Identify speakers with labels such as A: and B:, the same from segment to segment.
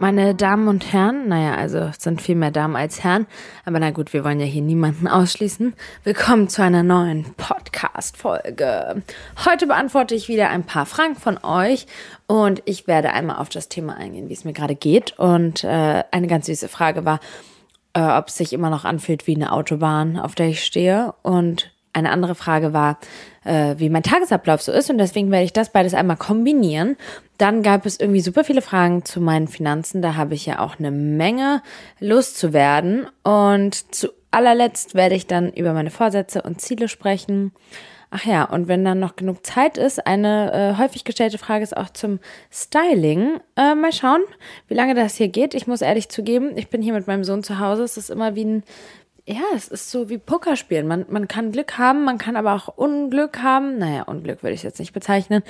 A: meine Damen und Herren, naja, also es sind viel mehr Damen als Herren, aber na gut, wir wollen ja hier niemanden ausschließen. Willkommen zu einer neuen Podcast-Folge. Heute beantworte ich wieder ein paar Fragen von euch und ich werde einmal auf das Thema eingehen, wie es mir gerade geht. Und äh, eine ganz süße Frage war, äh, ob es sich immer noch anfühlt wie eine Autobahn, auf der ich stehe. Und eine andere Frage war, äh, wie mein Tagesablauf so ist und deswegen werde ich das beides einmal kombinieren. Dann gab es irgendwie super viele Fragen zu meinen Finanzen. Da habe ich ja auch eine Menge Lust zu werden. Und zu allerletzt werde ich dann über meine Vorsätze und Ziele sprechen. Ach ja, und wenn dann noch genug Zeit ist, eine äh, häufig gestellte Frage ist auch zum Styling. Äh, mal schauen, wie lange das hier geht. Ich muss ehrlich zugeben, ich bin hier mit meinem Sohn zu Hause. Es ist immer wie ein ja, es ist so wie Pokerspielen. Man, man kann Glück haben, man kann aber auch Unglück haben. Naja, Unglück würde ich jetzt nicht bezeichnen.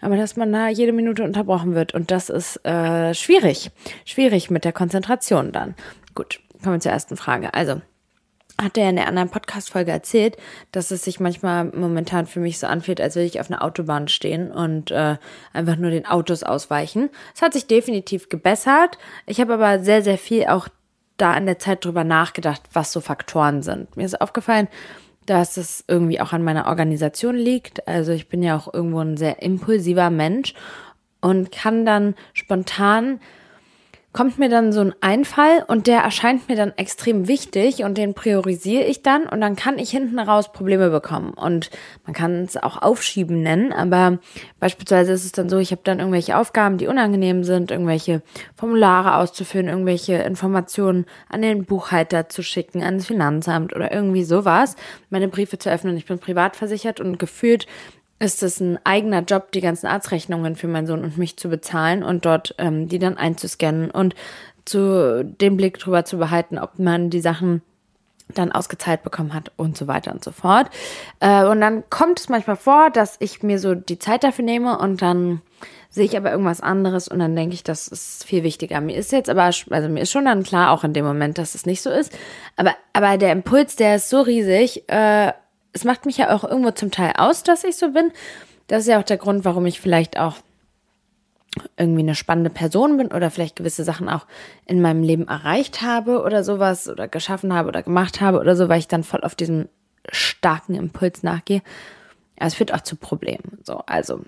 A: Aber dass man da jede Minute unterbrochen wird. Und das ist äh, schwierig. Schwierig mit der Konzentration dann. Gut, kommen wir zur ersten Frage. Also, hat er in der anderen Podcast-Folge erzählt, dass es sich manchmal momentan für mich so anfühlt, als würde ich auf einer Autobahn stehen und äh, einfach nur den Autos ausweichen. Es hat sich definitiv gebessert. Ich habe aber sehr, sehr viel auch da in der Zeit drüber nachgedacht, was so Faktoren sind. Mir ist aufgefallen, dass es irgendwie auch an meiner Organisation liegt. Also ich bin ja auch irgendwo ein sehr impulsiver Mensch und kann dann spontan kommt mir dann so ein Einfall und der erscheint mir dann extrem wichtig und den priorisiere ich dann und dann kann ich hinten raus Probleme bekommen. Und man kann es auch Aufschieben nennen, aber beispielsweise ist es dann so, ich habe dann irgendwelche Aufgaben, die unangenehm sind, irgendwelche Formulare auszufüllen, irgendwelche Informationen an den Buchhalter zu schicken, ans Finanzamt oder irgendwie sowas, meine Briefe zu öffnen. Ich bin privat versichert und gefühlt ist es ein eigener Job, die ganzen Arztrechnungen für meinen Sohn und mich zu bezahlen und dort ähm, die dann einzuscannen und zu den Blick drüber zu behalten, ob man die Sachen dann ausgezahlt bekommen hat und so weiter und so fort. Äh, und dann kommt es manchmal vor, dass ich mir so die Zeit dafür nehme und dann sehe ich aber irgendwas anderes und dann denke ich, das ist viel wichtiger. Mir ist jetzt aber, also mir ist schon dann klar auch in dem Moment, dass es nicht so ist. Aber, aber der Impuls, der ist so riesig, äh, es macht mich ja auch irgendwo zum Teil aus, dass ich so bin. Das ist ja auch der Grund, warum ich vielleicht auch irgendwie eine spannende Person bin oder vielleicht gewisse Sachen auch in meinem Leben erreicht habe oder sowas oder geschaffen habe oder gemacht habe oder so, weil ich dann voll auf diesem starken Impuls nachgehe. Es führt auch zu Problemen. So, also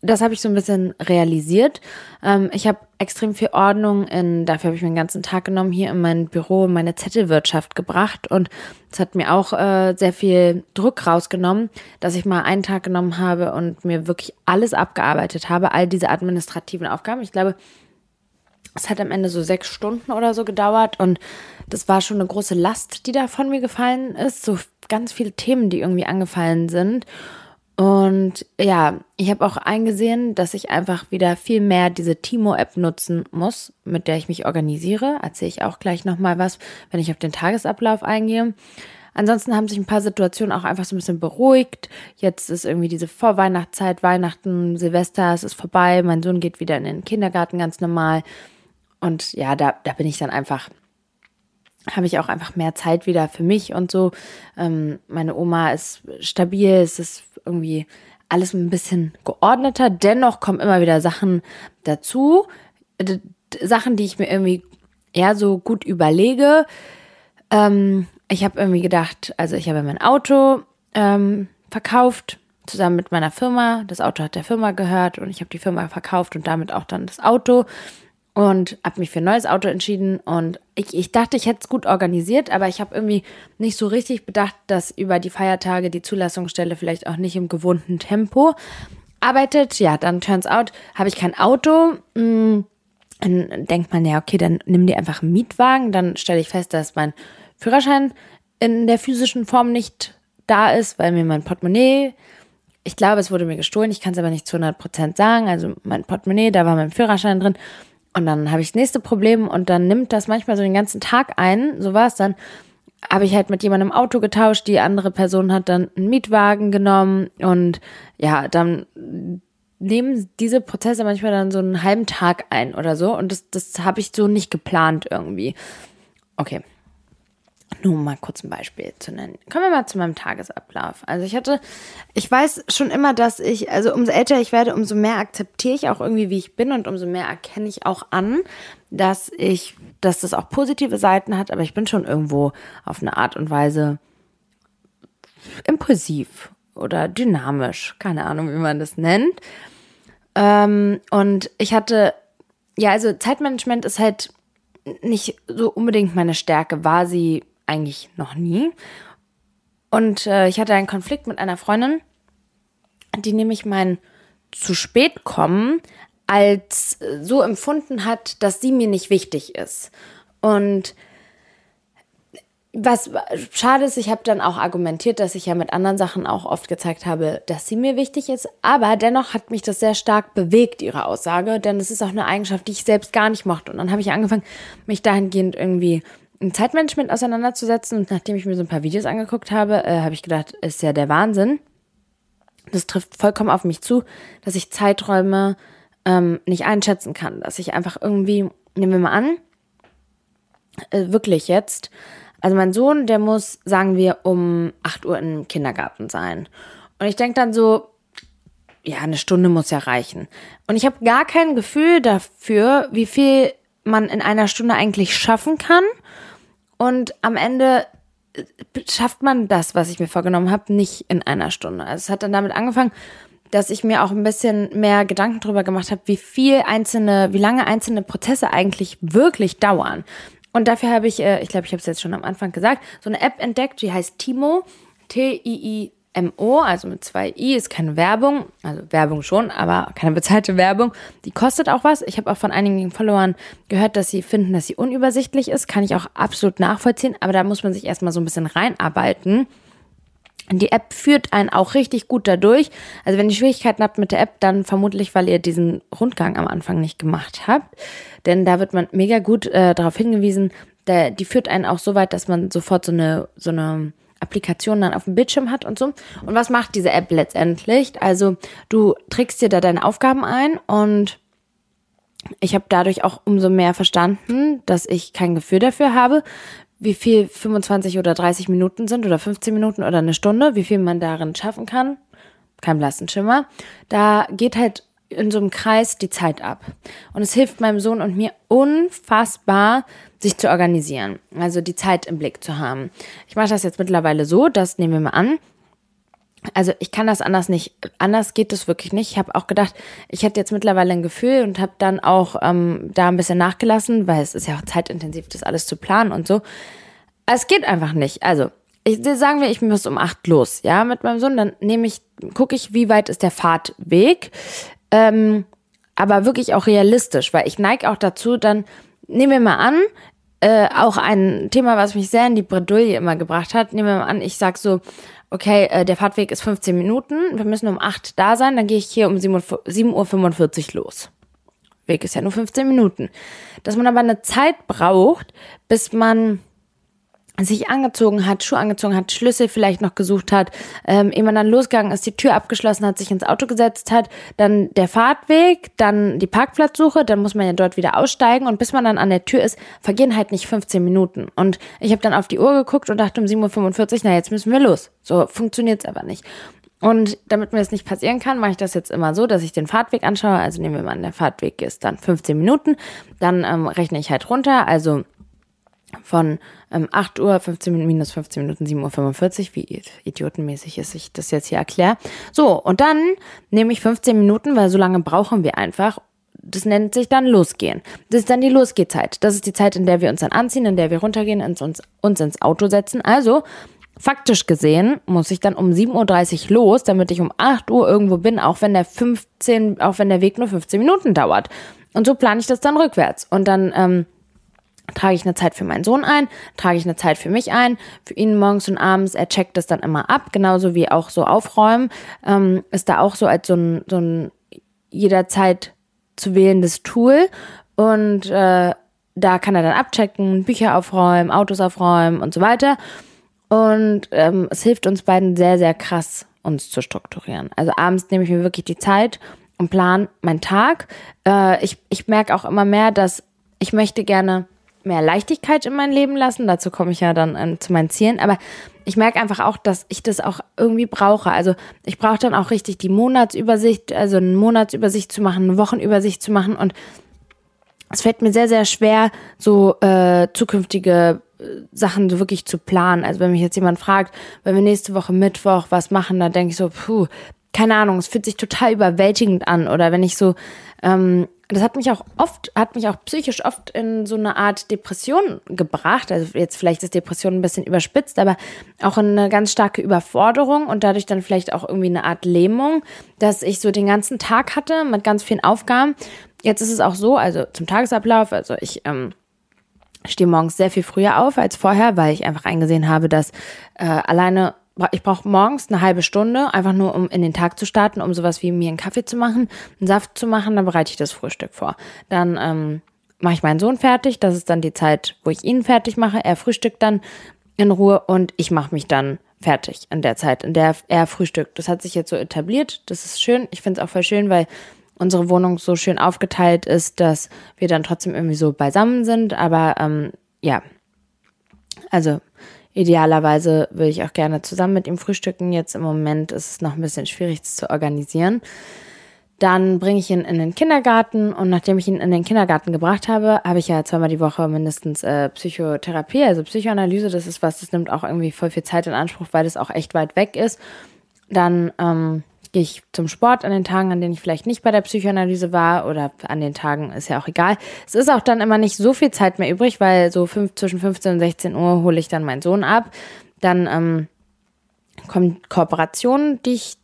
A: das habe ich so ein bisschen realisiert. Ähm, ich habe extrem viel Ordnung in, dafür habe ich meinen ganzen Tag genommen, hier in mein Büro, in meine Zettelwirtschaft gebracht und es hat mir auch äh, sehr viel Druck rausgenommen, dass ich mal einen Tag genommen habe und mir wirklich alles abgearbeitet habe, all diese administrativen Aufgaben. Ich glaube, es hat am Ende so sechs Stunden oder so gedauert und das war schon eine große Last, die da von mir gefallen ist. So ganz viele Themen, die irgendwie angefallen sind. Und ja, ich habe auch eingesehen, dass ich einfach wieder viel mehr diese Timo-App nutzen muss, mit der ich mich organisiere. Erzähle ich auch gleich nochmal was, wenn ich auf den Tagesablauf eingehe. Ansonsten haben sich ein paar Situationen auch einfach so ein bisschen beruhigt. Jetzt ist irgendwie diese Vorweihnachtszeit, Weihnachten, Silvester, es ist vorbei. Mein Sohn geht wieder in den Kindergarten ganz normal. Und ja, da, da bin ich dann einfach habe ich auch einfach mehr Zeit wieder für mich und so. Ähm, meine Oma ist stabil, es ist irgendwie alles ein bisschen geordneter. Dennoch kommen immer wieder Sachen dazu. Sachen, die ich mir irgendwie eher so gut überlege. Ähm, ich habe irgendwie gedacht, also ich habe mein Auto ähm, verkauft, zusammen mit meiner Firma. Das Auto hat der Firma gehört und ich habe die Firma verkauft und damit auch dann das Auto und habe mich für ein neues Auto entschieden und ich, ich dachte, ich hätte es gut organisiert, aber ich habe irgendwie nicht so richtig bedacht, dass über die Feiertage die Zulassungsstelle vielleicht auch nicht im gewohnten Tempo arbeitet. Ja, dann turns out, habe ich kein Auto. Hm, dann denkt man, ja, okay, dann nimm dir einfach einen Mietwagen. Dann stelle ich fest, dass mein Führerschein in der physischen Form nicht da ist, weil mir mein Portemonnaie ich glaube, es wurde mir gestohlen, ich kann es aber nicht zu 100% sagen. Also mein Portemonnaie, da war mein Führerschein drin und dann habe ich das nächste Problem und dann nimmt das manchmal so den ganzen Tag ein. So war es dann. Habe ich halt mit jemandem Auto getauscht, die andere Person hat dann einen Mietwagen genommen und ja, dann nehmen diese Prozesse manchmal dann so einen halben Tag ein oder so und das, das habe ich so nicht geplant irgendwie. Okay. Nur um mal kurz ein Beispiel zu nennen. Kommen wir mal zu meinem Tagesablauf. Also ich hatte, ich weiß schon immer, dass ich, also umso älter ich werde, umso mehr akzeptiere ich auch irgendwie, wie ich bin und umso mehr erkenne ich auch an, dass ich, dass das auch positive Seiten hat, aber ich bin schon irgendwo auf eine Art und Weise impulsiv oder dynamisch, keine Ahnung, wie man das nennt. Ähm, und ich hatte, ja, also Zeitmanagement ist halt nicht so unbedingt meine Stärke, war sie eigentlich noch nie. Und äh, ich hatte einen Konflikt mit einer Freundin, die nämlich mein zu spät kommen als so empfunden hat, dass sie mir nicht wichtig ist. Und was schade ist, ich habe dann auch argumentiert, dass ich ja mit anderen Sachen auch oft gezeigt habe, dass sie mir wichtig ist. Aber dennoch hat mich das sehr stark bewegt, ihre Aussage, denn es ist auch eine Eigenschaft, die ich selbst gar nicht mochte. Und dann habe ich angefangen, mich dahingehend irgendwie Zeitmanagement auseinanderzusetzen. Und nachdem ich mir so ein paar Videos angeguckt habe, äh, habe ich gedacht, ist ja der Wahnsinn. Das trifft vollkommen auf mich zu, dass ich Zeiträume ähm, nicht einschätzen kann. Dass ich einfach irgendwie, nehmen wir mal an, äh, wirklich jetzt, also mein Sohn, der muss, sagen wir, um 8 Uhr im Kindergarten sein. Und ich denke dann so, ja, eine Stunde muss ja reichen. Und ich habe gar kein Gefühl dafür, wie viel man in einer Stunde eigentlich schaffen kann und am Ende äh, schafft man das, was ich mir vorgenommen habe, nicht in einer Stunde. Also es hat dann damit angefangen, dass ich mir auch ein bisschen mehr Gedanken darüber gemacht habe, wie viel einzelne, wie lange einzelne Prozesse eigentlich wirklich dauern. Und dafür habe ich, äh, ich glaube, ich habe es jetzt schon am Anfang gesagt, so eine App entdeckt, die heißt Timo, T-I-I MO, also mit zwei I, ist keine Werbung, also Werbung schon, aber keine bezahlte Werbung. Die kostet auch was. Ich habe auch von einigen Followern gehört, dass sie finden, dass sie unübersichtlich ist. Kann ich auch absolut nachvollziehen, aber da muss man sich erstmal so ein bisschen reinarbeiten. Die App führt einen auch richtig gut dadurch. Also wenn ihr Schwierigkeiten habt mit der App, dann vermutlich, weil ihr diesen Rundgang am Anfang nicht gemacht habt. Denn da wird man mega gut äh, darauf hingewiesen, der, die führt einen auch so weit, dass man sofort so eine, so eine Applikation dann auf dem Bildschirm hat und so. Und was macht diese App letztendlich? Also du trägst dir da deine Aufgaben ein und ich habe dadurch auch umso mehr verstanden, dass ich kein Gefühl dafür habe, wie viel 25 oder 30 Minuten sind oder 15 Minuten oder eine Stunde, wie viel man darin schaffen kann. Kein blassen Schimmer. Da geht halt in so einem Kreis die Zeit ab. Und es hilft meinem Sohn und mir unfassbar, sich zu organisieren. Also die Zeit im Blick zu haben. Ich mache das jetzt mittlerweile so, das nehmen wir mal an. Also ich kann das anders nicht, anders geht das wirklich nicht. Ich habe auch gedacht, ich hätte jetzt mittlerweile ein Gefühl und habe dann auch ähm, da ein bisschen nachgelassen, weil es ist ja auch zeitintensiv, das alles zu planen und so. Es geht einfach nicht. Also ich, sagen wir, ich muss um acht los, ja, mit meinem Sohn, dann nehme ich, gucke ich, wie weit ist der Fahrtweg. Ähm, aber wirklich auch realistisch, weil ich neige auch dazu, dann nehmen wir mal an, äh, auch ein Thema, was mich sehr in die Bredouille immer gebracht hat. Nehmen wir mal an, ich sag so, okay, äh, der Fahrtweg ist 15 Minuten, wir müssen um 8 da sein, dann gehe ich hier um 7.45 Uhr los. Weg ist ja nur 15 Minuten. Dass man aber eine Zeit braucht, bis man sich angezogen hat, Schuhe angezogen hat, Schlüssel vielleicht noch gesucht hat, ähm, ehe man dann losgegangen ist, die Tür abgeschlossen hat, sich ins Auto gesetzt hat, dann der Fahrtweg, dann die Parkplatzsuche, dann muss man ja dort wieder aussteigen und bis man dann an der Tür ist, vergehen halt nicht 15 Minuten. Und ich habe dann auf die Uhr geguckt und dachte um 7.45 Uhr, na jetzt müssen wir los. So funktioniert's aber nicht. Und damit mir das nicht passieren kann, mache ich das jetzt immer so, dass ich den Fahrtweg anschaue. Also nehmen wir mal an, der Fahrtweg ist dann 15 Minuten. Dann ähm, rechne ich halt runter. Also von ähm, 8 Uhr, 15 Minuten, minus 15 Minuten, 7.45 Uhr, wie idiotenmäßig ist, ich das jetzt hier erkläre. So, und dann nehme ich 15 Minuten, weil so lange brauchen wir einfach. Das nennt sich dann Losgehen. Das ist dann die Losgehzeit. Das ist die Zeit, in der wir uns dann anziehen, in der wir runtergehen, und uns, uns ins Auto setzen. Also, faktisch gesehen, muss ich dann um 7.30 Uhr los, damit ich um 8 Uhr irgendwo bin, auch wenn der 15, auch wenn der Weg nur 15 Minuten dauert. Und so plane ich das dann rückwärts. Und dann, ähm, trage ich eine Zeit für meinen Sohn ein, trage ich eine Zeit für mich ein, für ihn morgens und abends, er checkt das dann immer ab, genauso wie auch so aufräumen, ähm, ist da auch so als so ein, so ein jederzeit zu wählendes Tool und äh, da kann er dann abchecken, Bücher aufräumen, Autos aufräumen und so weiter und ähm, es hilft uns beiden sehr, sehr krass, uns zu strukturieren. Also abends nehme ich mir wirklich die Zeit und plan meinen Tag. Äh, ich ich merke auch immer mehr, dass ich möchte gerne mehr Leichtigkeit in mein Leben lassen. Dazu komme ich ja dann äh, zu meinen Zielen. Aber ich merke einfach auch, dass ich das auch irgendwie brauche. Also ich brauche dann auch richtig die Monatsübersicht, also eine Monatsübersicht zu machen, eine Wochenübersicht zu machen. Und es fällt mir sehr, sehr schwer, so äh, zukünftige äh, Sachen so wirklich zu planen. Also wenn mich jetzt jemand fragt, wenn wir nächste Woche Mittwoch was machen, dann denke ich so, puh, keine Ahnung, es fühlt sich total überwältigend an. Oder wenn ich so ähm, das hat mich auch oft, hat mich auch psychisch oft in so eine Art Depression gebracht. Also jetzt vielleicht ist Depression ein bisschen überspitzt, aber auch in eine ganz starke Überforderung und dadurch dann vielleicht auch irgendwie eine Art Lähmung, dass ich so den ganzen Tag hatte mit ganz vielen Aufgaben. Jetzt ist es auch so, also zum Tagesablauf, also ich ähm, stehe morgens sehr viel früher auf als vorher, weil ich einfach eingesehen habe, dass äh, alleine ich brauche morgens eine halbe Stunde, einfach nur um in den Tag zu starten, um sowas wie mir einen Kaffee zu machen, einen Saft zu machen, dann bereite ich das Frühstück vor. Dann ähm, mache ich meinen Sohn fertig, das ist dann die Zeit, wo ich ihn fertig mache. Er frühstückt dann in Ruhe und ich mache mich dann fertig in der Zeit, in der er frühstückt. Das hat sich jetzt so etabliert, das ist schön. Ich finde es auch voll schön, weil unsere Wohnung so schön aufgeteilt ist, dass wir dann trotzdem irgendwie so beisammen sind. Aber ähm, ja, also Idealerweise würde ich auch gerne zusammen mit ihm frühstücken. Jetzt im Moment ist es noch ein bisschen schwierig, zu organisieren. Dann bringe ich ihn in den Kindergarten und nachdem ich ihn in den Kindergarten gebracht habe, habe ich ja zweimal die Woche mindestens äh, Psychotherapie, also Psychoanalyse. Das ist was, das nimmt auch irgendwie voll viel Zeit in Anspruch, weil das auch echt weit weg ist. Dann ähm, gehe ich zum Sport an den Tagen, an denen ich vielleicht nicht bei der Psychoanalyse war oder an den Tagen ist ja auch egal. Es ist auch dann immer nicht so viel Zeit mehr übrig, weil so fünf, zwischen 15 und 16 Uhr hole ich dann meinen Sohn ab. Dann ähm, kommen Kooperationen, die ich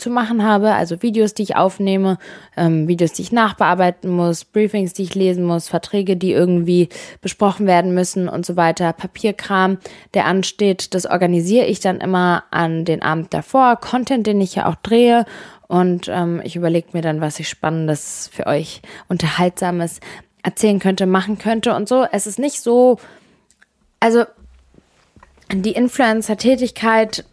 A: zu machen habe, also Videos, die ich aufnehme, ähm, Videos, die ich nachbearbeiten muss, Briefings, die ich lesen muss, Verträge, die irgendwie besprochen werden müssen und so weiter, Papierkram, der ansteht, das organisiere ich dann immer an den Abend davor, Content, den ich ja auch drehe und ähm, ich überlege mir dann, was ich Spannendes für euch, Unterhaltsames erzählen könnte, machen könnte und so. Es ist nicht so, also die Influencer-Tätigkeit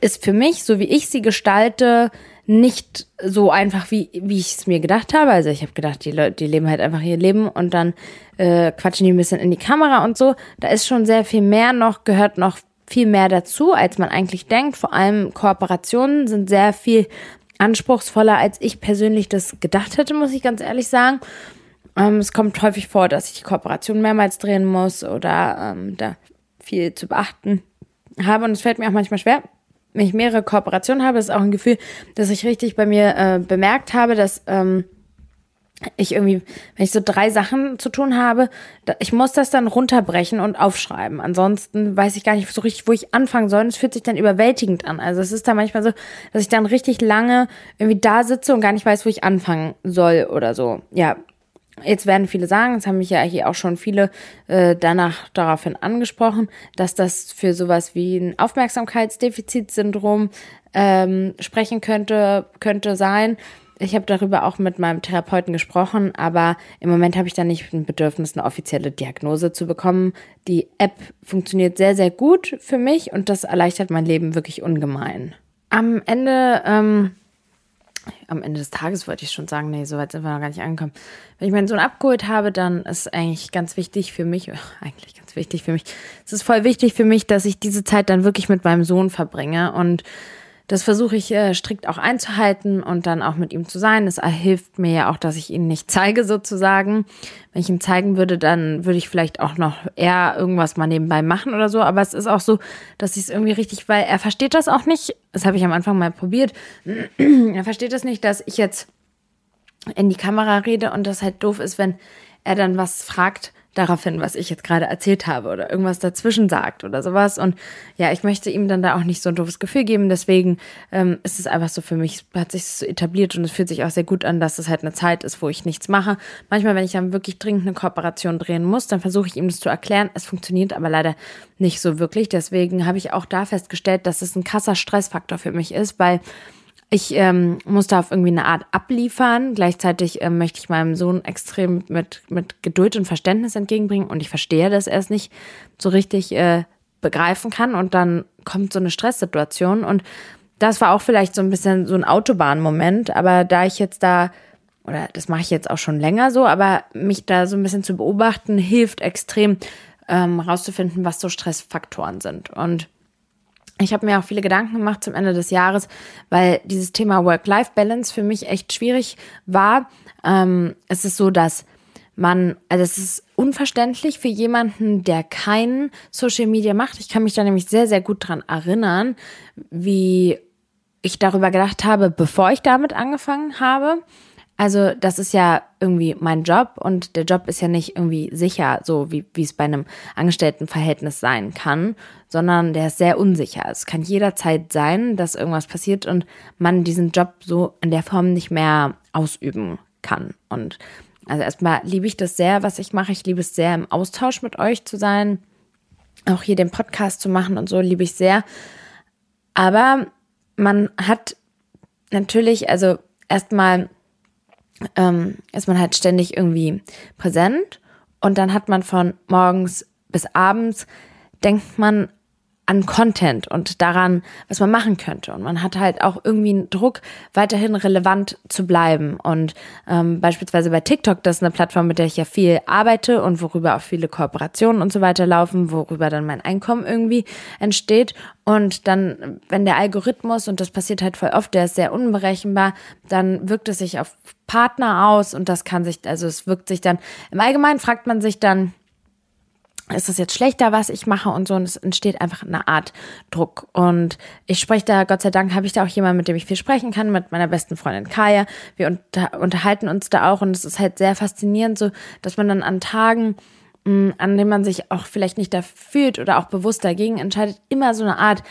A: ist für mich, so wie ich sie gestalte, nicht so einfach, wie, wie ich es mir gedacht habe. Also ich habe gedacht, die Leute, die leben halt einfach ihr Leben und dann äh, quatschen die ein bisschen in die Kamera und so. Da ist schon sehr viel mehr noch, gehört noch viel mehr dazu, als man eigentlich denkt. Vor allem Kooperationen sind sehr viel anspruchsvoller, als ich persönlich das gedacht hätte, muss ich ganz ehrlich sagen. Ähm, es kommt häufig vor, dass ich die Kooperation mehrmals drehen muss oder ähm, da viel zu beachten habe. Und es fällt mir auch manchmal schwer, ich mehrere Kooperationen habe, ist auch ein Gefühl, dass ich richtig bei mir äh, bemerkt habe, dass ähm, ich irgendwie, wenn ich so drei Sachen zu tun habe, da, ich muss das dann runterbrechen und aufschreiben. Ansonsten weiß ich gar nicht so richtig, wo ich anfangen soll. Und es fühlt sich dann überwältigend an. Also es ist da manchmal so, dass ich dann richtig lange irgendwie da sitze und gar nicht weiß, wo ich anfangen soll oder so. Ja, Jetzt werden viele sagen, es haben mich ja hier auch schon viele äh, danach daraufhin angesprochen, dass das für sowas wie ein Aufmerksamkeitsdefizitsyndrom ähm, sprechen könnte, könnte sein. Ich habe darüber auch mit meinem Therapeuten gesprochen, aber im Moment habe ich da nicht ein Bedürfnis, eine offizielle Diagnose zu bekommen. Die App funktioniert sehr, sehr gut für mich und das erleichtert mein Leben wirklich ungemein. Am Ende ähm, am Ende des Tages wollte ich schon sagen, nee, so weit sind wir noch gar nicht angekommen. Wenn ich meinen Sohn abgeholt habe, dann ist eigentlich ganz wichtig für mich, eigentlich ganz wichtig für mich, es ist voll wichtig für mich, dass ich diese Zeit dann wirklich mit meinem Sohn verbringe und das versuche ich äh, strikt auch einzuhalten und dann auch mit ihm zu sein. Es hilft mir ja auch, dass ich ihn nicht zeige sozusagen. Wenn ich ihn zeigen würde, dann würde ich vielleicht auch noch eher irgendwas mal nebenbei machen oder so. Aber es ist auch so, dass ich es irgendwie richtig, weil er versteht das auch nicht. Das habe ich am Anfang mal probiert. er versteht das nicht, dass ich jetzt in die Kamera rede und das halt doof ist, wenn er dann was fragt daraufhin, was ich jetzt gerade erzählt habe oder irgendwas dazwischen sagt oder sowas. Und ja, ich möchte ihm dann da auch nicht so ein doofes Gefühl geben. Deswegen ähm, ist es einfach so für mich, hat sich so etabliert und es fühlt sich auch sehr gut an, dass es halt eine Zeit ist, wo ich nichts mache. Manchmal, wenn ich dann wirklich dringend eine Kooperation drehen muss, dann versuche ich ihm das zu erklären. Es funktioniert aber leider nicht so wirklich. Deswegen habe ich auch da festgestellt, dass es ein krasser Stressfaktor für mich ist, weil ich ähm, muss da auf irgendwie eine Art abliefern. Gleichzeitig ähm, möchte ich meinem Sohn extrem mit, mit Geduld und Verständnis entgegenbringen und ich verstehe, dass er es nicht so richtig äh, begreifen kann und dann kommt so eine Stresssituation und das war auch vielleicht so ein bisschen so ein Autobahnmoment, aber da ich jetzt da oder das mache ich jetzt auch schon länger so, aber mich da so ein bisschen zu beobachten, hilft extrem, ähm, rauszufinden, was so Stressfaktoren sind. Und ich habe mir auch viele Gedanken gemacht zum Ende des Jahres, weil dieses Thema Work-Life-Balance für mich echt schwierig war. Ähm, es ist so, dass man, also es ist unverständlich für jemanden, der kein Social Media macht. Ich kann mich da nämlich sehr, sehr gut dran erinnern, wie ich darüber gedacht habe, bevor ich damit angefangen habe. Also das ist ja irgendwie mein Job und der Job ist ja nicht irgendwie sicher, so wie, wie es bei einem Angestelltenverhältnis sein kann, sondern der ist sehr unsicher. Es kann jederzeit sein, dass irgendwas passiert und man diesen Job so in der Form nicht mehr ausüben kann. Und also erstmal liebe ich das sehr, was ich mache. Ich liebe es sehr, im Austausch mit euch zu sein. Auch hier den Podcast zu machen und so liebe ich sehr. Aber man hat natürlich, also erstmal ähm, ist man halt ständig irgendwie präsent. Und dann hat man von morgens bis abends, denkt man an Content und daran, was man machen könnte. Und man hat halt auch irgendwie einen Druck, weiterhin relevant zu bleiben. Und ähm, beispielsweise bei TikTok, das ist eine Plattform, mit der ich ja viel arbeite und worüber auch viele Kooperationen und so weiter laufen, worüber dann mein Einkommen irgendwie entsteht. Und dann, wenn der Algorithmus, und das passiert halt voll oft, der ist sehr unberechenbar, dann wirkt es sich auf Partner aus und das kann sich, also es wirkt sich dann, im Allgemeinen fragt man sich dann, ist es jetzt schlechter, was ich mache und so. Und es entsteht einfach eine Art Druck. Und ich spreche da, Gott sei Dank, habe ich da auch jemanden, mit dem ich viel sprechen kann, mit meiner besten Freundin Kaya. Wir unter, unterhalten uns da auch und es ist halt sehr faszinierend, so, dass man dann an Tagen, mh, mm, an denen man sich auch vielleicht nicht da fühlt oder auch bewusst dagegen entscheidet, immer so eine Art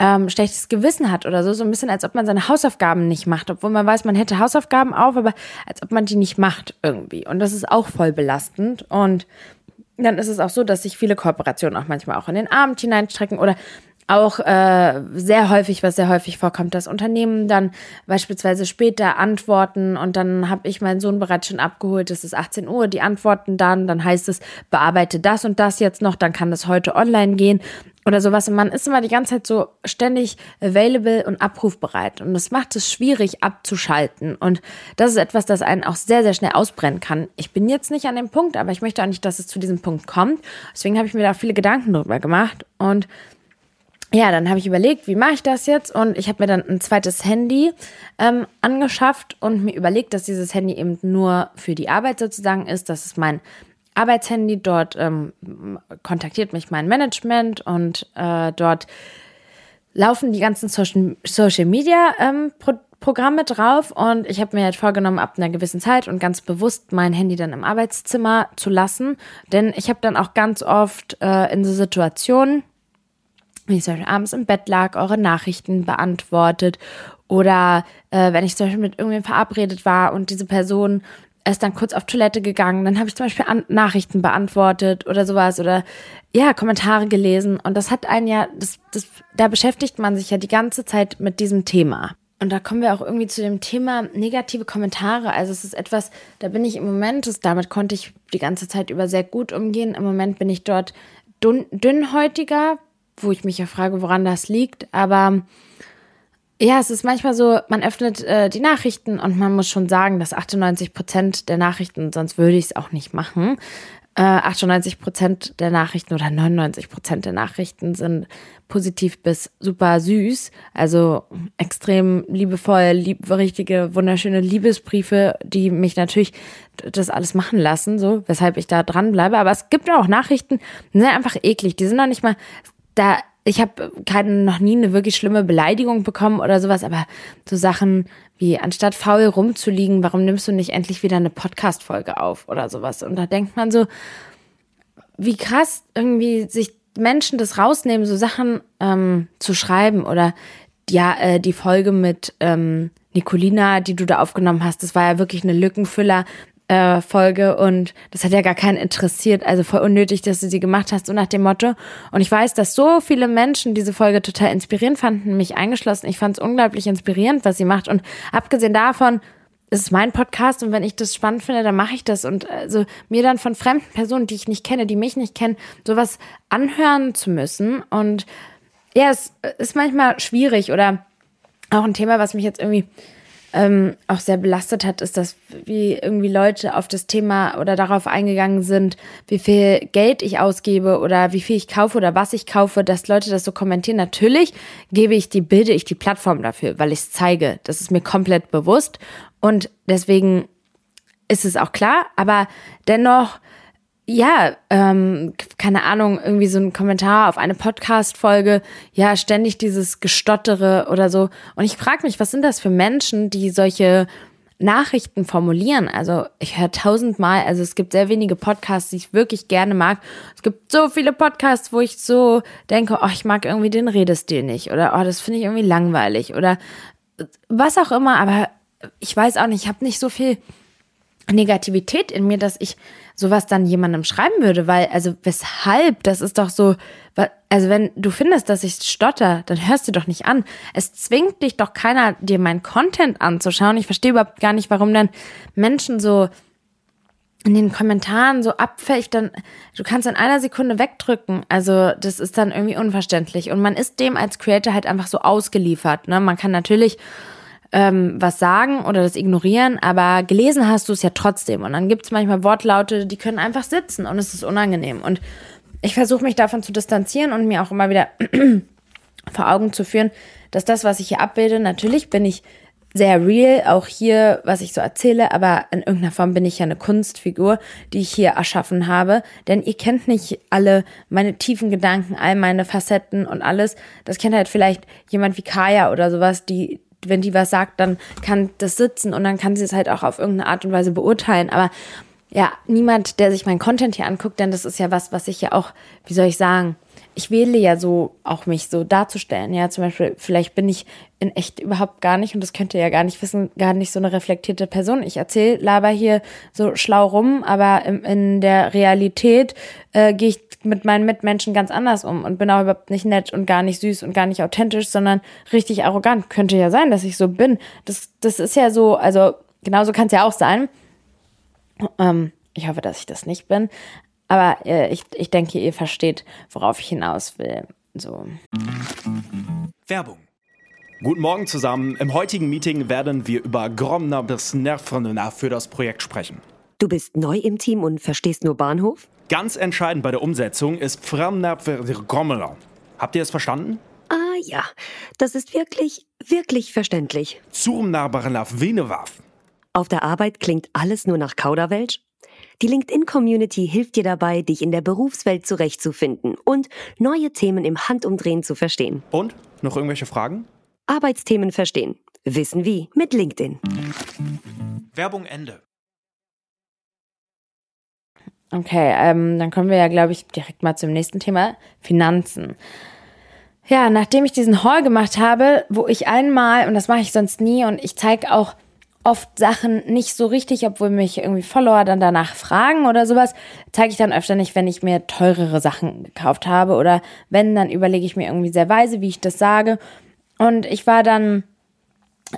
A: ähm, schlechtes Gewissen hat oder so, so ein bisschen, als ob man seine Hausaufgaben nicht macht, obwohl man weiß, man hätte Hausaufgaben auf, aber als ob man die nicht macht irgendwie. Und das ist auch voll belastend und dann ist es auch so, dass sich viele Kooperationen auch manchmal auch in den Abend hineinstrecken oder auch äh, sehr häufig, was sehr häufig vorkommt, dass Unternehmen dann beispielsweise später antworten und dann habe ich meinen Sohn bereits schon abgeholt, es ist 18 Uhr, die antworten dann, dann heißt es, bearbeite das und das jetzt noch, dann kann das heute online gehen oder sowas. Und man ist immer die ganze Zeit so ständig available und abrufbereit. Und das macht es schwierig abzuschalten. Und das ist etwas, das einen auch sehr, sehr schnell ausbrennen kann. Ich bin jetzt nicht an dem Punkt, aber ich möchte auch nicht, dass es zu diesem Punkt kommt. Deswegen habe ich mir da viele Gedanken drüber gemacht. Und ja, dann habe ich überlegt, wie mache ich das jetzt? Und ich habe mir dann ein zweites Handy ähm, angeschafft und mir überlegt, dass dieses Handy eben nur für die Arbeit sozusagen ist. Das ist mein Arbeitshandy. Dort ähm, kontaktiert mich mein Management und äh, dort laufen die ganzen Social, Social Media ähm, Pro Programme drauf und ich habe mir halt vorgenommen, ab einer gewissen Zeit und ganz bewusst mein Handy dann im Arbeitszimmer zu lassen, denn ich habe dann auch ganz oft äh, in so Situationen, wenn ich zum Beispiel abends im Bett lag, eure Nachrichten beantwortet oder äh, wenn ich zum Beispiel mit irgendwem verabredet war und diese Person ist dann kurz auf Toilette gegangen, dann habe ich zum Beispiel An Nachrichten beantwortet oder sowas oder ja, Kommentare gelesen. Und das hat einen ja, das, das, da beschäftigt man sich ja die ganze Zeit mit diesem Thema. Und da kommen wir auch irgendwie zu dem Thema negative Kommentare. Also es ist etwas, da bin ich im Moment, das, damit konnte ich die ganze Zeit über sehr gut umgehen. Im Moment bin ich dort dünn, dünnhäutiger, wo ich mich ja frage, woran das liegt. Aber ja, es ist manchmal so, man öffnet äh, die Nachrichten und man muss schon sagen, dass 98 Prozent der Nachrichten, sonst würde ich es auch nicht machen, äh, 98 Prozent der Nachrichten oder 99 Prozent der Nachrichten sind positiv bis super süß. Also extrem liebevoll, lieb, richtige, wunderschöne Liebesbriefe, die mich natürlich das alles machen lassen, so, weshalb ich da dranbleibe. Aber es gibt auch Nachrichten, die sind einfach eklig. Die sind noch nicht mal, da ich habe noch nie eine wirklich schlimme Beleidigung bekommen oder sowas, aber so Sachen wie, anstatt faul rumzuliegen, warum nimmst du nicht endlich wieder eine Podcast-Folge auf oder sowas? Und da denkt man so, wie krass irgendwie sich Menschen das rausnehmen, so Sachen ähm, zu schreiben oder ja, äh, die Folge mit ähm, Nicolina, die du da aufgenommen hast, das war ja wirklich eine Lückenfüller äh, Folge und das hat ja gar keinen interessiert. Also voll unnötig, dass du sie gemacht hast, so nach dem Motto. Und ich weiß, dass so viele Menschen diese Folge total inspirierend fanden, mich eingeschlossen. Ich fand es unglaublich inspirierend, was sie macht. Und abgesehen davon, es ist mein Podcast und wenn ich das spannend finde, dann mache ich das. Und also mir dann von fremden Personen, die ich nicht kenne, die mich nicht kennen, sowas anhören zu müssen. Und ja, es ist manchmal schwierig oder auch ein Thema, was mich jetzt irgendwie ähm, auch sehr belastet hat, ist, dass wie irgendwie Leute auf das Thema oder darauf eingegangen sind, wie viel Geld ich ausgebe oder wie viel ich kaufe oder was ich kaufe, dass Leute das so kommentieren. Natürlich gebe ich die, bilde ich die Plattform dafür, weil ich es zeige. Das ist mir komplett bewusst und deswegen ist es auch klar, aber dennoch ja, ähm, keine Ahnung, irgendwie so ein Kommentar auf eine Podcast-Folge, ja, ständig dieses Gestottere oder so. Und ich frage mich, was sind das für Menschen, die solche Nachrichten formulieren? Also ich höre tausendmal, also es gibt sehr wenige Podcasts, die ich wirklich gerne mag. Es gibt so viele Podcasts, wo ich so denke, oh, ich mag irgendwie den Redestil nicht oder oh, das finde ich irgendwie langweilig oder was auch immer, aber ich weiß auch nicht, ich habe nicht so viel Negativität in mir, dass ich sowas dann jemandem schreiben würde, weil, also weshalb, das ist doch so, also wenn du findest, dass ich stotter, dann hörst du doch nicht an. Es zwingt dich doch keiner, dir meinen Content anzuschauen. Ich verstehe überhaupt gar nicht, warum dann Menschen so in den Kommentaren so abfällig, dann, du kannst in einer Sekunde wegdrücken. Also, das ist dann irgendwie unverständlich. Und man ist dem als Creator halt einfach so ausgeliefert. Ne? Man kann natürlich ähm, was sagen oder das ignorieren, aber gelesen hast du es ja trotzdem. Und dann gibt es manchmal Wortlaute, die können einfach sitzen und es ist unangenehm. Und ich versuche mich davon zu distanzieren und mir auch immer wieder vor Augen zu führen, dass das, was ich hier abbilde, natürlich bin ich sehr real, auch hier, was ich so erzähle, aber in irgendeiner Form bin ich ja eine Kunstfigur, die ich hier erschaffen habe. Denn ihr kennt nicht alle meine tiefen Gedanken, all meine Facetten und alles. Das kennt halt vielleicht jemand wie Kaya oder sowas, die wenn die was sagt, dann kann das sitzen und dann kann sie es halt auch auf irgendeine Art und Weise beurteilen. Aber ja, niemand, der sich meinen Content hier anguckt, denn das ist ja was, was ich ja auch, wie soll ich sagen, ich wähle ja so, auch mich so darzustellen. Ja, zum Beispiel, vielleicht bin ich in echt überhaupt gar nicht, und das könnt ihr ja gar nicht wissen, gar nicht so eine reflektierte Person. Ich erzähle, laber hier so schlau rum, aber in, in der Realität äh, gehe ich mit meinen Mitmenschen ganz anders um und bin auch überhaupt nicht nett und gar nicht süß und gar nicht authentisch, sondern richtig arrogant. Könnte ja sein, dass ich so bin. Das, das ist ja so, also genauso kann es ja auch sein. Ähm, ich hoffe, dass ich das nicht bin. Aber äh, ich, ich denke, ihr versteht, worauf ich hinaus will. So.
B: Werbung. Guten Morgen zusammen. Im heutigen Meeting werden wir über Gromner bis Nervner für das Projekt sprechen.
C: Du bist neu im Team und verstehst nur Bahnhof?
B: Ganz entscheidend bei der Umsetzung ist Gromner. Habt ihr es verstanden?
C: Ah ja, das ist wirklich, wirklich verständlich.
B: Zurmnarbarlaf Venewaf.
C: Auf der Arbeit klingt alles nur nach Kauderwelsch? Die LinkedIn-Community hilft dir dabei, dich in der Berufswelt zurechtzufinden und neue Themen im Handumdrehen zu verstehen.
B: Und? Noch irgendwelche Fragen?
C: Arbeitsthemen verstehen. Wissen wie mit LinkedIn.
B: Werbung Ende.
A: Okay, ähm, dann kommen wir ja, glaube ich, direkt mal zum nächsten Thema. Finanzen. Ja, nachdem ich diesen Haul gemacht habe, wo ich einmal, und das mache ich sonst nie, und ich zeige auch oft Sachen nicht so richtig, obwohl mich irgendwie Follower dann danach fragen oder sowas, zeige ich dann öfter nicht, wenn ich mir teurere Sachen gekauft habe oder wenn, dann überlege ich mir irgendwie sehr weise, wie ich das sage. Und ich war dann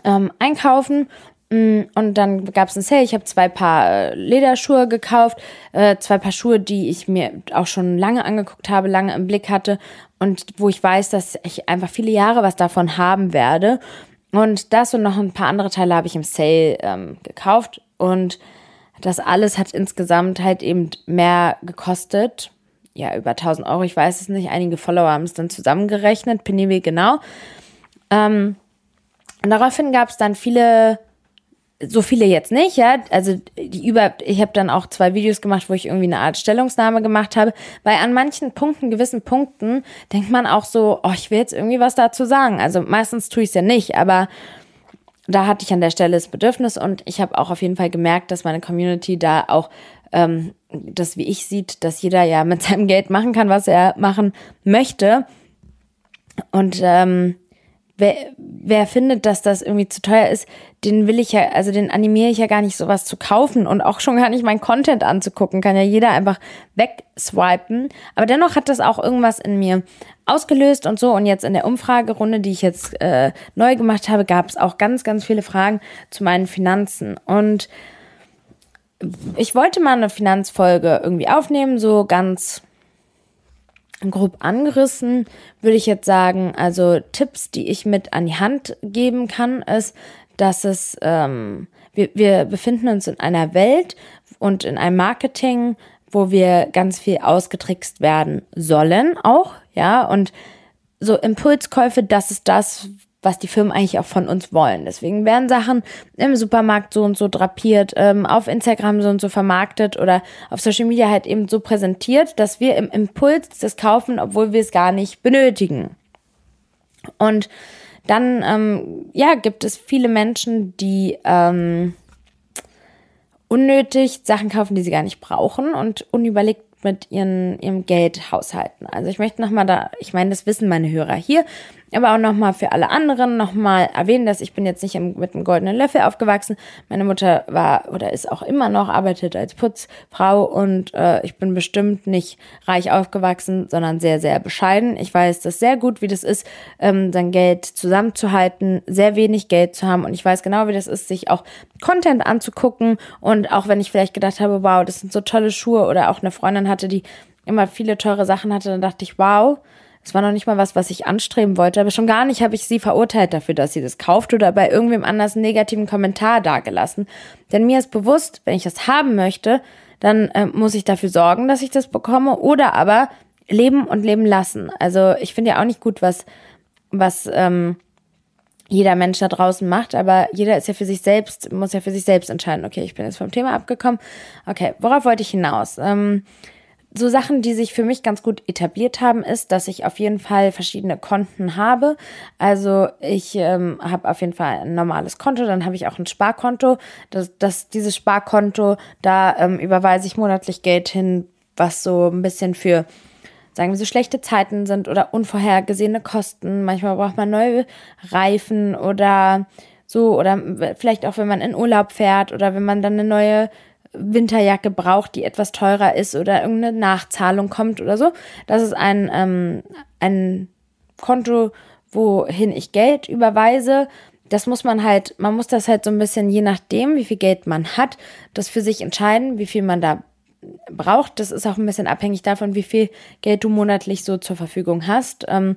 A: ähm, einkaufen und dann gab es ein Sale. Ich habe zwei Paar äh, Lederschuhe gekauft, äh, zwei Paar Schuhe, die ich mir auch schon lange angeguckt habe, lange im Blick hatte und wo ich weiß, dass ich einfach viele Jahre was davon haben werde. Und das und noch ein paar andere Teile habe ich im Sale ähm, gekauft. Und das alles hat insgesamt halt eben mehr gekostet. Ja, über 1000 Euro, ich weiß es nicht. Einige Follower haben es dann zusammengerechnet, Penny genau. Ähm, und daraufhin gab es dann viele so viele jetzt nicht, ja. Also die über, ich habe dann auch zwei Videos gemacht, wo ich irgendwie eine Art Stellungsnahme gemacht habe, weil an manchen Punkten, gewissen Punkten, denkt man auch so, oh, ich will jetzt irgendwie was dazu sagen. Also meistens tue ich es ja nicht, aber da hatte ich an der Stelle das Bedürfnis und ich habe auch auf jeden Fall gemerkt, dass meine Community da auch ähm, das wie ich sieht, dass jeder ja mit seinem Geld machen kann, was er machen möchte. Und ähm, wer, wer findet, dass das irgendwie zu teuer ist, den will ich ja, also den animiere ich ja gar nicht, sowas zu kaufen und auch schon gar nicht meinen Content anzugucken. Kann ja jeder einfach wegswipen. Aber dennoch hat das auch irgendwas in mir ausgelöst und so. Und jetzt in der Umfragerunde, die ich jetzt äh, neu gemacht habe, gab es auch ganz, ganz viele Fragen zu meinen Finanzen. Und ich wollte mal eine Finanzfolge irgendwie aufnehmen, so ganz grob angerissen, würde ich jetzt sagen, also Tipps, die ich mit an die Hand geben kann, ist, dass es, ähm, wir, wir befinden uns in einer Welt und in einem Marketing, wo wir ganz viel ausgetrickst werden sollen auch, ja, und so Impulskäufe, das ist das, was die Firmen eigentlich auch von uns wollen. Deswegen werden Sachen im Supermarkt so und so drapiert, ähm, auf Instagram so und so vermarktet oder auf Social Media halt eben so präsentiert, dass wir im Impuls das kaufen, obwohl wir es gar nicht benötigen. Und dann, ähm, ja, gibt es viele Menschen, die ähm, unnötig Sachen kaufen, die sie gar nicht brauchen und unüberlegt mit ihren, ihrem Geld haushalten. Also ich möchte nochmal da, ich meine, das wissen meine Hörer hier, aber auch nochmal für alle anderen nochmal erwähnen, dass ich bin jetzt nicht mit einem goldenen Löffel aufgewachsen. Meine Mutter war oder ist auch immer noch, arbeitet als Putzfrau und äh, ich bin bestimmt nicht reich aufgewachsen, sondern sehr, sehr bescheiden. Ich weiß das sehr gut, wie das ist, ähm, sein Geld zusammenzuhalten, sehr wenig Geld zu haben und ich weiß genau, wie das ist, sich auch Content anzugucken und auch wenn ich vielleicht gedacht habe, wow, das sind so tolle Schuhe oder auch eine Freundin hatte, die immer viele teure Sachen hatte, dann dachte ich, wow, es war noch nicht mal was, was ich anstreben wollte, aber schon gar nicht habe ich sie verurteilt dafür, dass sie das kauft oder bei irgendwem anders einen negativen Kommentar dagelassen. Denn mir ist bewusst, wenn ich das haben möchte, dann äh, muss ich dafür sorgen, dass ich das bekomme oder aber leben und leben lassen. Also ich finde ja auch nicht gut, was, was ähm, jeder Mensch da draußen macht, aber jeder ist ja für sich selbst, muss ja für sich selbst entscheiden. Okay, ich bin jetzt vom Thema abgekommen. Okay, worauf wollte ich hinaus? Ähm, so Sachen, die sich für mich ganz gut etabliert haben, ist, dass ich auf jeden Fall verschiedene Konten habe. Also ich ähm, habe auf jeden Fall ein normales Konto, dann habe ich auch ein Sparkonto. Das, das, dieses Sparkonto, da ähm, überweise ich monatlich Geld hin, was so ein bisschen für, sagen wir so, schlechte Zeiten sind oder unvorhergesehene Kosten. Manchmal braucht man neue Reifen oder so, oder vielleicht auch, wenn man in Urlaub fährt oder wenn man dann eine neue Winterjacke braucht, die etwas teurer ist oder irgendeine Nachzahlung kommt oder so. Das ist ein, ähm, ein Konto, wohin ich Geld überweise. Das muss man halt, man muss das halt so ein bisschen, je nachdem, wie viel Geld man hat, das für sich entscheiden, wie viel man da braucht. Das ist auch ein bisschen abhängig davon, wie viel Geld du monatlich so zur Verfügung hast. Ähm,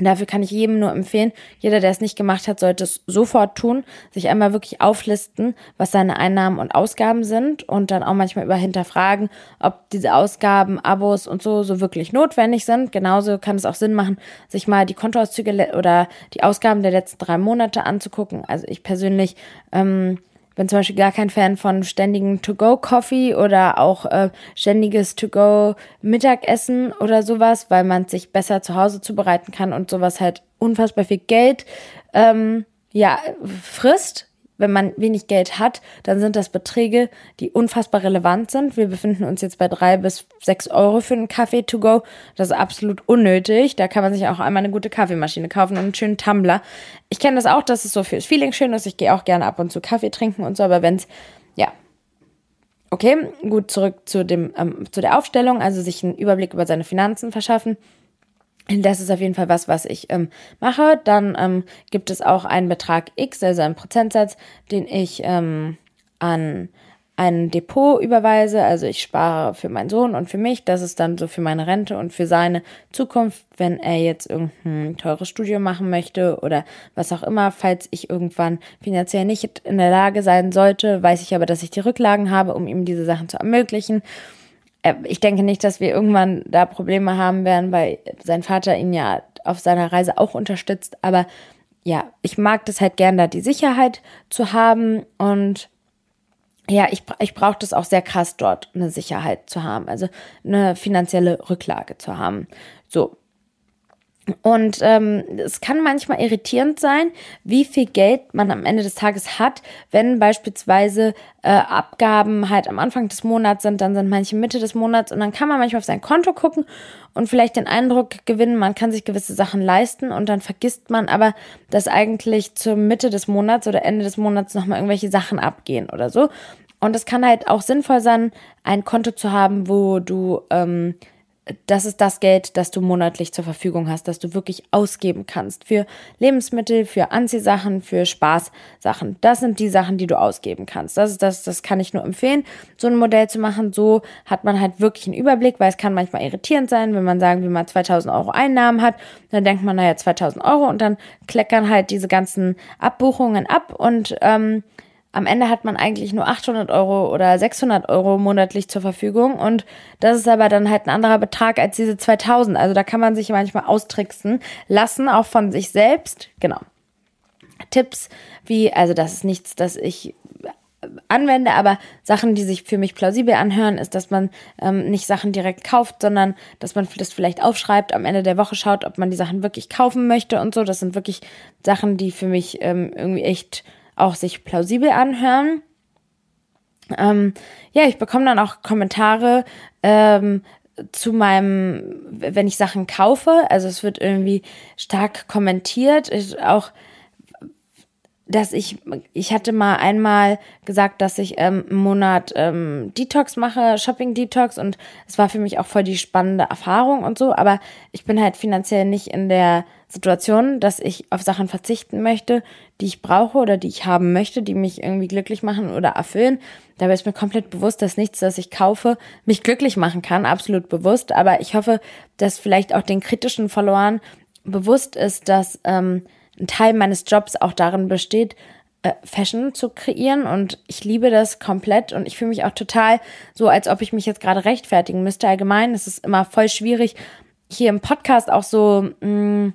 A: Dafür kann ich jedem nur empfehlen, jeder, der es nicht gemacht hat, sollte es sofort tun, sich einmal wirklich auflisten, was seine Einnahmen und Ausgaben sind und dann auch manchmal über hinterfragen, ob diese Ausgaben, Abos und so so wirklich notwendig sind. Genauso kann es auch Sinn machen, sich mal die Kontoauszüge oder die Ausgaben der letzten drei Monate anzugucken. Also ich persönlich ähm, bin zum Beispiel gar kein Fan von ständigen To-Go-Coffee oder auch äh, ständiges To-Go-Mittagessen oder sowas, weil man sich besser zu Hause zubereiten kann und sowas halt unfassbar viel Geld ähm, ja, frisst wenn man wenig Geld hat, dann sind das Beträge, die unfassbar relevant sind. Wir befinden uns jetzt bei drei bis sechs Euro für einen Kaffee to go. Das ist absolut unnötig. Da kann man sich auch einmal eine gute Kaffeemaschine kaufen und einen schönen Tumbler. Ich kenne das auch, dass es so fürs Feeling schön ist. Ich gehe auch gerne ab und zu Kaffee trinken und so, aber wenn es, ja. Okay, gut, zurück zu dem, ähm, zu der Aufstellung, also sich einen Überblick über seine Finanzen verschaffen. Das ist auf jeden Fall was, was ich ähm, mache. Dann ähm, gibt es auch einen Betrag X, also einen Prozentsatz, den ich ähm, an ein Depot überweise. Also ich spare für meinen Sohn und für mich. Das ist dann so für meine Rente und für seine Zukunft, wenn er jetzt irgendein teures Studium machen möchte oder was auch immer. Falls ich irgendwann finanziell nicht in der Lage sein sollte, weiß ich aber, dass ich die Rücklagen habe, um ihm diese Sachen zu ermöglichen. Äh, ich denke nicht, dass wir irgendwann da Probleme haben werden, weil sein Vater ihn ja auf seiner Reise auch unterstützt. Aber ja, ich mag das halt gern, da die Sicherheit zu haben und ja, ich, ich brauche das auch sehr krass dort, eine Sicherheit zu haben, also eine finanzielle Rücklage zu haben. So, und ähm, es kann manchmal irritierend sein, wie viel Geld man am Ende des Tages hat, wenn beispielsweise äh, Abgaben halt am Anfang des Monats sind, dann sind manche Mitte des Monats und dann kann man manchmal auf sein Konto gucken und vielleicht den Eindruck gewinnen, man kann sich gewisse Sachen leisten und dann vergisst man aber, dass eigentlich zur Mitte des Monats oder Ende des Monats nochmal irgendwelche Sachen abgehen oder so. Und es kann halt auch sinnvoll sein, ein Konto zu haben, wo du ähm, das ist das Geld, das du monatlich zur Verfügung hast, das du wirklich ausgeben kannst für Lebensmittel, für Anziehsachen, für Spaßsachen. Das sind die Sachen, die du ausgeben kannst. Das ist das, das kann ich nur empfehlen, so ein Modell zu machen. So hat man halt wirklich einen Überblick, weil es kann manchmal irritierend sein, wenn man sagen, wie man 2000 Euro Einnahmen hat, dann denkt man, naja, 2000 Euro und dann kleckern halt diese ganzen Abbuchungen ab und ähm, am Ende hat man eigentlich nur 800 Euro oder 600 Euro monatlich zur Verfügung und das ist aber dann halt ein anderer Betrag als diese 2000. Also da kann man sich manchmal austricksen lassen, auch von sich selbst. Genau. Tipps wie, also das ist nichts, das ich anwende, aber Sachen, die sich für mich plausibel anhören, ist, dass man ähm, nicht Sachen direkt kauft, sondern dass man das vielleicht aufschreibt, am Ende der Woche schaut, ob man die Sachen wirklich kaufen möchte und so. Das sind wirklich Sachen, die für mich ähm, irgendwie echt auch sich plausibel anhören. Ähm, ja, ich bekomme dann auch Kommentare ähm, zu meinem, wenn ich Sachen kaufe. Also es wird irgendwie stark kommentiert. Ich, auch dass ich, ich hatte mal einmal gesagt, dass ich ähm, einen Monat ähm, Detox mache, Shopping Detox und es war für mich auch voll die spannende Erfahrung und so, aber ich bin halt finanziell nicht in der Situation, dass ich auf Sachen verzichten möchte, die ich brauche oder die ich haben möchte, die mich irgendwie glücklich machen oder erfüllen. Dabei ist mir komplett bewusst, dass nichts, das ich kaufe, mich glücklich machen kann, absolut bewusst, aber ich hoffe, dass vielleicht auch den kritischen Followern bewusst ist, dass ähm, ein Teil meines Jobs auch darin besteht, äh, Fashion zu kreieren und ich liebe das komplett und ich fühle mich auch total so, als ob ich mich jetzt gerade rechtfertigen müsste. Allgemein es ist immer voll schwierig, hier im Podcast auch so, mh, mm,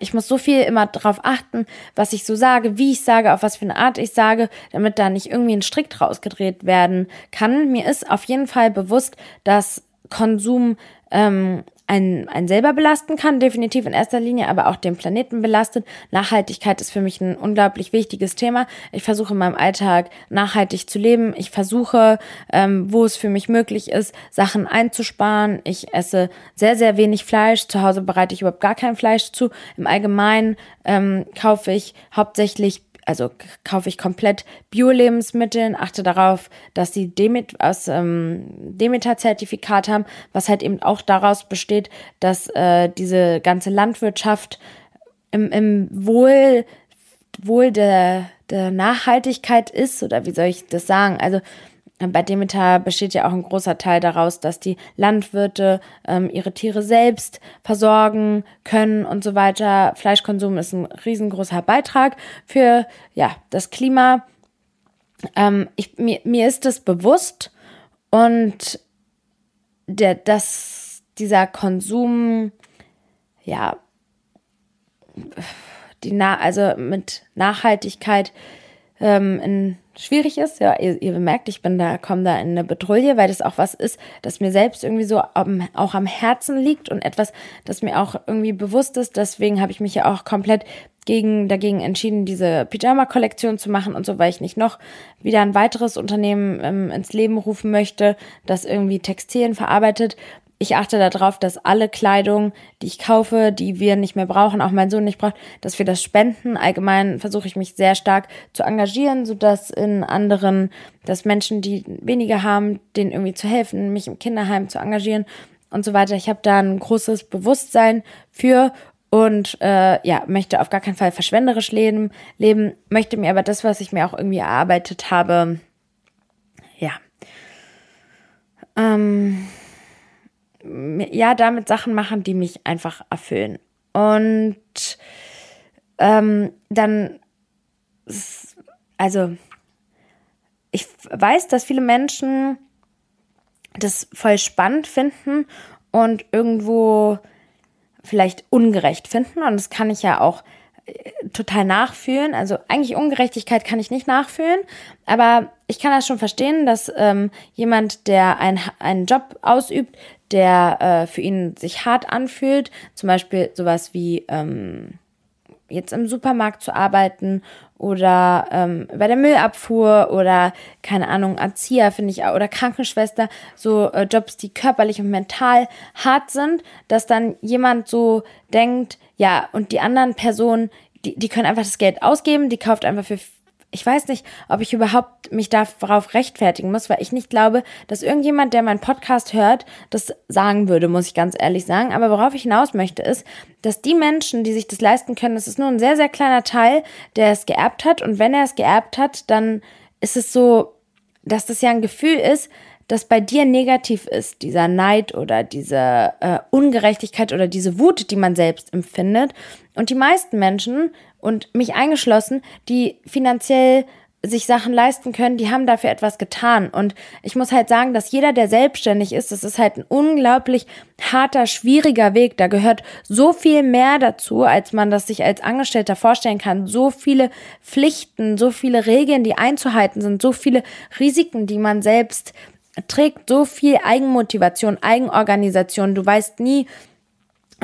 A: ich muss so viel immer darauf achten, was ich so sage, wie ich sage, auf was für eine Art ich sage, damit da nicht irgendwie ein Strick draus gedreht werden kann. Mir ist auf jeden Fall bewusst, dass Konsum ähm, einen, einen selber belasten kann, definitiv in erster Linie, aber auch den Planeten belastet. Nachhaltigkeit ist für mich ein unglaublich wichtiges Thema. Ich versuche in meinem Alltag nachhaltig zu leben. Ich versuche, ähm, wo es für mich möglich ist, Sachen einzusparen. Ich esse sehr, sehr wenig Fleisch. Zu Hause bereite ich überhaupt gar kein Fleisch zu. Im Allgemeinen ähm, kaufe ich hauptsächlich also kaufe ich komplett Bio-Lebensmittel, achte darauf, dass sie Demet aus ähm, Demeter-Zertifikat haben, was halt eben auch daraus besteht, dass äh, diese ganze Landwirtschaft im, im Wohl, Wohl der, der Nachhaltigkeit ist, oder wie soll ich das sagen? Also bei Demeter besteht ja auch ein großer Teil daraus, dass die Landwirte ähm, ihre Tiere selbst versorgen können und so weiter. Fleischkonsum ist ein riesengroßer Beitrag für ja das Klima. Ähm, ich, mir, mir ist das bewusst und der, dass dieser Konsum ja die Na also mit Nachhaltigkeit ähm, in schwierig ist. Ja, ihr, bemerkt, ich bin da, komme da in eine Betrouille, weil das auch was ist, das mir selbst irgendwie so am, auch am Herzen liegt und etwas, das mir auch irgendwie bewusst ist. Deswegen habe ich mich ja auch komplett gegen, dagegen entschieden, diese Pyjama-Kollektion zu machen und so, weil ich nicht noch wieder ein weiteres Unternehmen ähm, ins Leben rufen möchte, das irgendwie Textilien verarbeitet, ich achte darauf, dass alle Kleidung, die ich kaufe, die wir nicht mehr brauchen, auch mein Sohn nicht braucht, dass wir das spenden. Allgemein versuche ich mich sehr stark zu engagieren, sodass in anderen, dass Menschen, die weniger haben, denen irgendwie zu helfen, mich im Kinderheim zu engagieren und so weiter. Ich habe da ein großes Bewusstsein für und äh, ja, möchte auf gar keinen Fall verschwenderisch leben, leben, möchte mir aber das, was ich mir auch irgendwie erarbeitet habe, ja. Ähm, ja, damit Sachen machen, die mich einfach erfüllen. Und ähm, dann, also, ich weiß, dass viele Menschen das voll spannend finden und irgendwo vielleicht ungerecht finden. Und das kann ich ja auch total nachfühlen. Also eigentlich Ungerechtigkeit kann ich nicht nachfühlen, aber ich kann das schon verstehen, dass ähm, jemand, der ein, einen Job ausübt, der äh, für ihn sich hart anfühlt, zum Beispiel sowas wie ähm, jetzt im Supermarkt zu arbeiten oder ähm, bei der Müllabfuhr oder keine Ahnung Erzieher finde ich oder Krankenschwester so äh, Jobs, die körperlich und mental hart sind, dass dann jemand so denkt, ja und die anderen Personen, die die können einfach das Geld ausgeben, die kauft einfach für ich weiß nicht, ob ich überhaupt mich darauf rechtfertigen muss, weil ich nicht glaube, dass irgendjemand, der meinen Podcast hört, das sagen würde, muss ich ganz ehrlich sagen. Aber worauf ich hinaus möchte, ist, dass die Menschen, die sich das leisten können, das ist nur ein sehr, sehr kleiner Teil, der es geerbt hat. Und wenn er es geerbt hat, dann ist es so, dass das ja ein Gefühl ist, das bei dir negativ ist, dieser Neid oder diese äh, Ungerechtigkeit oder diese Wut, die man selbst empfindet. Und die meisten Menschen und mich eingeschlossen, die finanziell sich Sachen leisten können, die haben dafür etwas getan. Und ich muss halt sagen, dass jeder, der selbstständig ist, das ist halt ein unglaublich harter, schwieriger Weg. Da gehört so viel mehr dazu, als man das sich als Angestellter vorstellen kann. So viele Pflichten, so viele Regeln, die einzuhalten sind, so viele Risiken, die man selbst trägt, so viel Eigenmotivation, Eigenorganisation. Du weißt nie,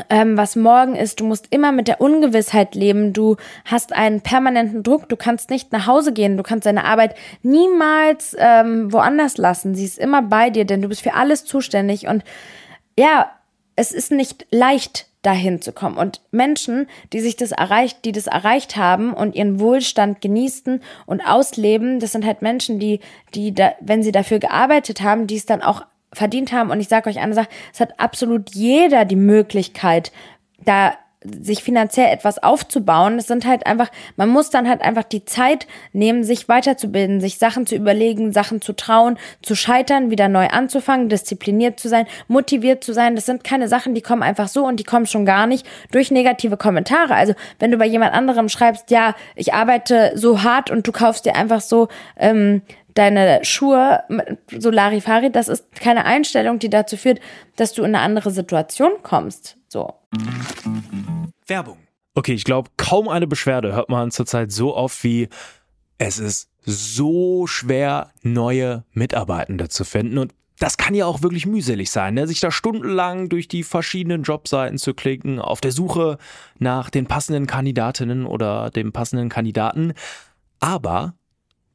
A: ähm, was morgen ist. Du musst immer mit der Ungewissheit leben. Du hast einen permanenten Druck. Du kannst nicht nach Hause gehen. Du kannst deine Arbeit niemals ähm, woanders lassen. Sie ist immer bei dir, denn du bist für alles zuständig. Und ja, es ist nicht leicht, dahin zu kommen. Und Menschen, die sich das erreicht, die das erreicht haben und ihren Wohlstand genießen und ausleben, das sind halt Menschen, die, die da, wenn sie dafür gearbeitet haben, die es dann auch verdient haben. Und ich sage euch eine Sache, es hat absolut jeder die Möglichkeit, da sich finanziell etwas aufzubauen. Es sind halt einfach, man muss dann halt einfach die Zeit nehmen, sich weiterzubilden, sich Sachen zu überlegen, Sachen zu trauen, zu scheitern, wieder neu anzufangen, diszipliniert zu sein, motiviert zu sein. Das sind keine Sachen, die kommen einfach so und die kommen schon gar nicht durch negative Kommentare. Also wenn du bei jemand anderem schreibst, ja, ich arbeite so hart und du kaufst dir einfach so ähm, deine Schuhe so Larifari, das ist keine Einstellung, die dazu führt, dass du in eine andere Situation kommst. So.
B: Werbung. Okay, ich glaube, kaum eine Beschwerde hört man zurzeit so oft wie es ist so schwer, neue Mitarbeitende zu finden. Und das kann ja auch wirklich mühselig sein, ne? sich da stundenlang durch die verschiedenen Jobseiten zu klicken, auf der Suche nach den passenden Kandidatinnen oder dem passenden Kandidaten. Aber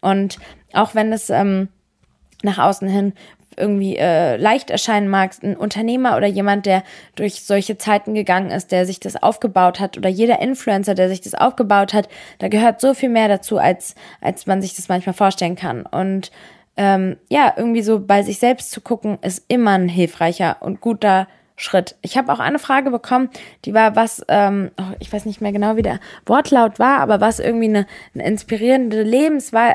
A: Und auch wenn es ähm, nach außen hin irgendwie äh, leicht erscheinen mag, ein Unternehmer oder jemand, der durch solche Zeiten gegangen ist, der sich das aufgebaut hat oder jeder Influencer, der sich das aufgebaut hat, da gehört so viel mehr dazu, als, als man sich das manchmal vorstellen kann. Und ähm, ja, irgendwie so bei sich selbst zu gucken, ist immer ein hilfreicher und guter Schritt. Ich habe auch eine Frage bekommen, die war was, ähm, oh, ich weiß nicht mehr genau, wie der Wortlaut war, aber was irgendwie eine, eine inspirierende Lebensweise.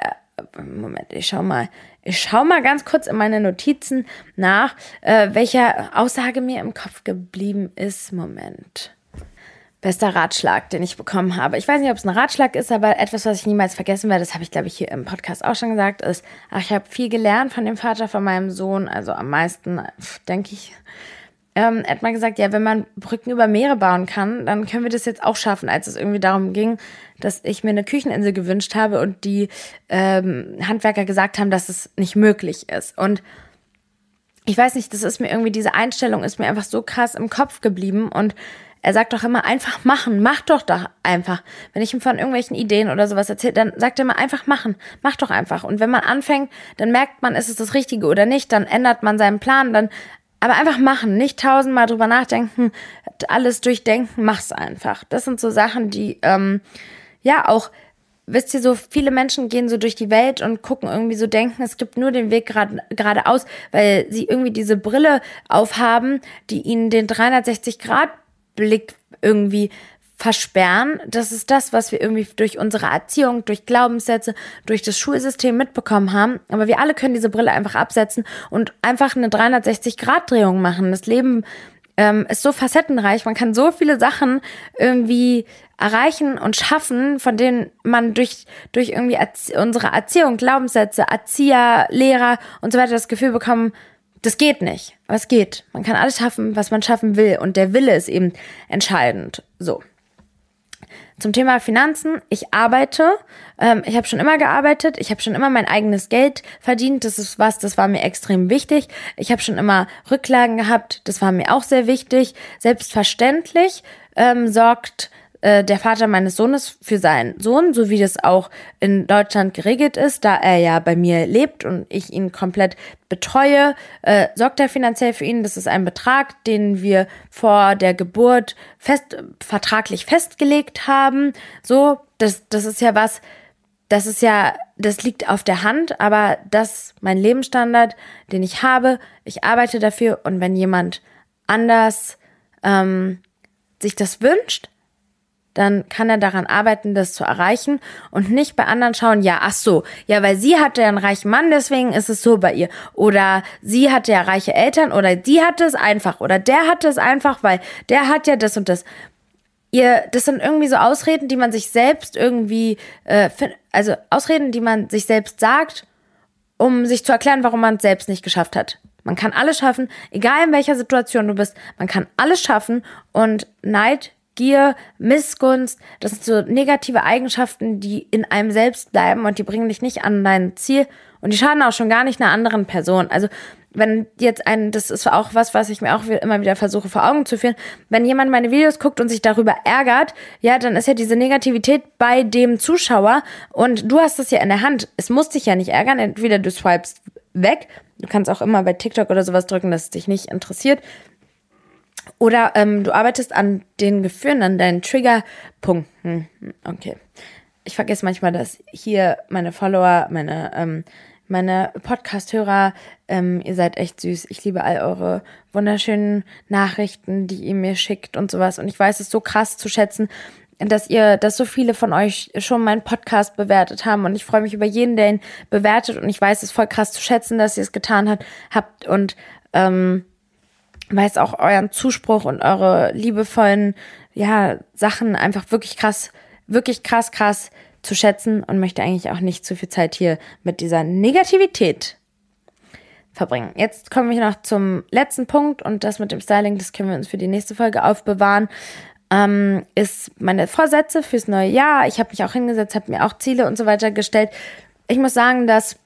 A: Moment, ich schau mal. Ich schau mal ganz kurz in meine Notizen nach, äh, welche Aussage mir im Kopf geblieben ist. Moment. Bester Ratschlag, den ich bekommen habe. Ich weiß nicht, ob es ein Ratschlag ist, aber etwas, was ich niemals vergessen werde, das habe ich, glaube ich, hier im Podcast auch schon gesagt, ist, ach, ich habe viel gelernt von dem Vater von meinem Sohn, also am meisten, denke ich, ähm, er hat mal gesagt, ja, wenn man Brücken über Meere bauen kann, dann können wir das jetzt auch schaffen, als es irgendwie darum ging, dass ich mir eine Kücheninsel gewünscht habe und die ähm, Handwerker gesagt haben, dass es nicht möglich ist. Und ich weiß nicht, das ist mir irgendwie, diese Einstellung ist mir einfach so krass im Kopf geblieben und er sagt doch immer einfach machen, mach doch doch einfach. Wenn ich ihm von irgendwelchen Ideen oder sowas erzähle, dann sagt er immer einfach machen, mach doch einfach. Und wenn man anfängt, dann merkt man, ist es das Richtige oder nicht, dann ändert man seinen Plan, dann aber einfach machen, nicht tausendmal drüber nachdenken, alles durchdenken, mach's einfach. Das sind so Sachen, die ähm, ja auch, wisst ihr, so viele Menschen gehen so durch die Welt und gucken irgendwie so, denken, es gibt nur den Weg geradeaus, weil sie irgendwie diese Brille aufhaben, die ihnen den 360-Grad-Blick irgendwie versperren. Das ist das, was wir irgendwie durch unsere Erziehung, durch Glaubenssätze, durch das Schulsystem mitbekommen haben. Aber wir alle können diese Brille einfach absetzen und einfach eine 360-Grad-Drehung machen. Das Leben ähm, ist so facettenreich. Man kann so viele Sachen irgendwie erreichen und schaffen, von denen man durch, durch irgendwie Erzie unsere Erziehung, Glaubenssätze, Erzieher, Lehrer und so weiter das Gefühl bekommen, das geht nicht. Aber es geht. Man kann alles schaffen, was man schaffen will. Und der Wille ist eben entscheidend. So. Zum Thema Finanzen. Ich arbeite. Ähm, ich habe schon immer gearbeitet. Ich habe schon immer mein eigenes Geld verdient. Das ist was, das war mir extrem wichtig. Ich habe schon immer Rücklagen gehabt. Das war mir auch sehr wichtig. Selbstverständlich ähm, sorgt äh, der Vater meines Sohnes für seinen Sohn, so wie das auch in Deutschland geregelt ist, da er ja bei mir lebt und ich ihn komplett betreue, äh, sorgt er finanziell für ihn. Das ist ein Betrag, den wir vor der Geburt fest, vertraglich festgelegt haben. So, das, das ist ja was, das ist ja, das liegt auf der Hand, aber das mein Lebensstandard, den ich habe. Ich arbeite dafür und wenn jemand anders ähm, sich das wünscht, dann kann er daran arbeiten, das zu erreichen und nicht bei anderen schauen, ja, ach so, ja, weil sie hatte ja einen reichen Mann, deswegen ist es so bei ihr. Oder sie hatte ja reiche Eltern oder die hatte es einfach oder der hatte es einfach, weil der hat ja das und das. Ihr, das sind irgendwie so Ausreden, die man sich selbst irgendwie, äh, also Ausreden, die man sich selbst sagt, um sich zu erklären, warum man es selbst nicht geschafft hat. Man kann alles schaffen, egal in welcher Situation du bist, man kann alles schaffen und Neid Gier, Missgunst, das sind so negative Eigenschaften, die in einem selbst bleiben und die bringen dich nicht an dein Ziel und die schaden auch schon gar nicht einer anderen Person. Also wenn jetzt ein, das ist auch was, was ich mir auch immer wieder versuche vor Augen zu führen, wenn jemand meine Videos guckt und sich darüber ärgert, ja, dann ist ja diese Negativität bei dem Zuschauer und du hast es ja in der Hand. Es muss dich ja nicht ärgern, entweder du swipest weg, du kannst auch immer bei TikTok oder sowas drücken, dass es dich nicht interessiert. Oder ähm, du arbeitest an den Gefühlen, an deinen Triggerpunkten. Okay. Ich vergesse manchmal, dass hier meine Follower, meine, ähm, meine Podcast-Hörer, ähm, ihr seid echt süß. Ich liebe all eure wunderschönen Nachrichten, die ihr mir schickt und sowas. Und ich weiß es so krass zu schätzen, dass ihr, dass so viele von euch schon meinen Podcast bewertet haben. Und ich freue mich über jeden, der ihn bewertet. Und ich weiß es voll krass zu schätzen, dass ihr es getan habt. habt und ähm, weiß auch euren Zuspruch und eure liebevollen, ja, Sachen einfach wirklich krass, wirklich krass, krass zu schätzen und möchte eigentlich auch nicht zu viel Zeit hier mit dieser Negativität verbringen. Jetzt kommen wir noch zum letzten Punkt und das mit dem Styling, das können wir uns für die nächste Folge aufbewahren. Ähm, ist meine Vorsätze fürs neue Jahr. Ich habe mich auch hingesetzt, habe mir auch Ziele und so weiter gestellt. Ich muss sagen, dass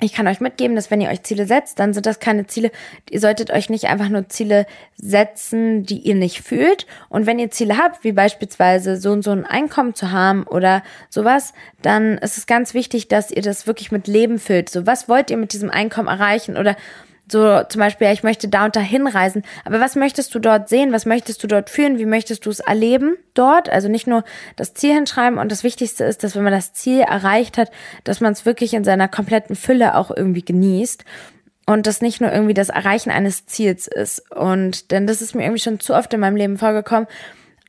A: ich kann euch mitgeben, dass wenn ihr euch Ziele setzt, dann sind das keine Ziele. Ihr solltet euch nicht einfach nur Ziele setzen, die ihr nicht fühlt. Und wenn ihr Ziele habt, wie beispielsweise so und so ein Einkommen zu haben oder sowas, dann ist es ganz wichtig, dass ihr das wirklich mit Leben füllt. So, was wollt ihr mit diesem Einkommen erreichen? Oder so zum Beispiel, ich möchte da und da hinreisen. Aber was möchtest du dort sehen? Was möchtest du dort fühlen? Wie möchtest du es erleben dort? Also nicht nur das Ziel hinschreiben. Und das Wichtigste ist, dass wenn man das Ziel erreicht hat, dass man es wirklich in seiner kompletten Fülle auch irgendwie genießt. Und das nicht nur irgendwie das Erreichen eines Ziels ist. Und denn das ist mir irgendwie schon zu oft in meinem Leben vorgekommen,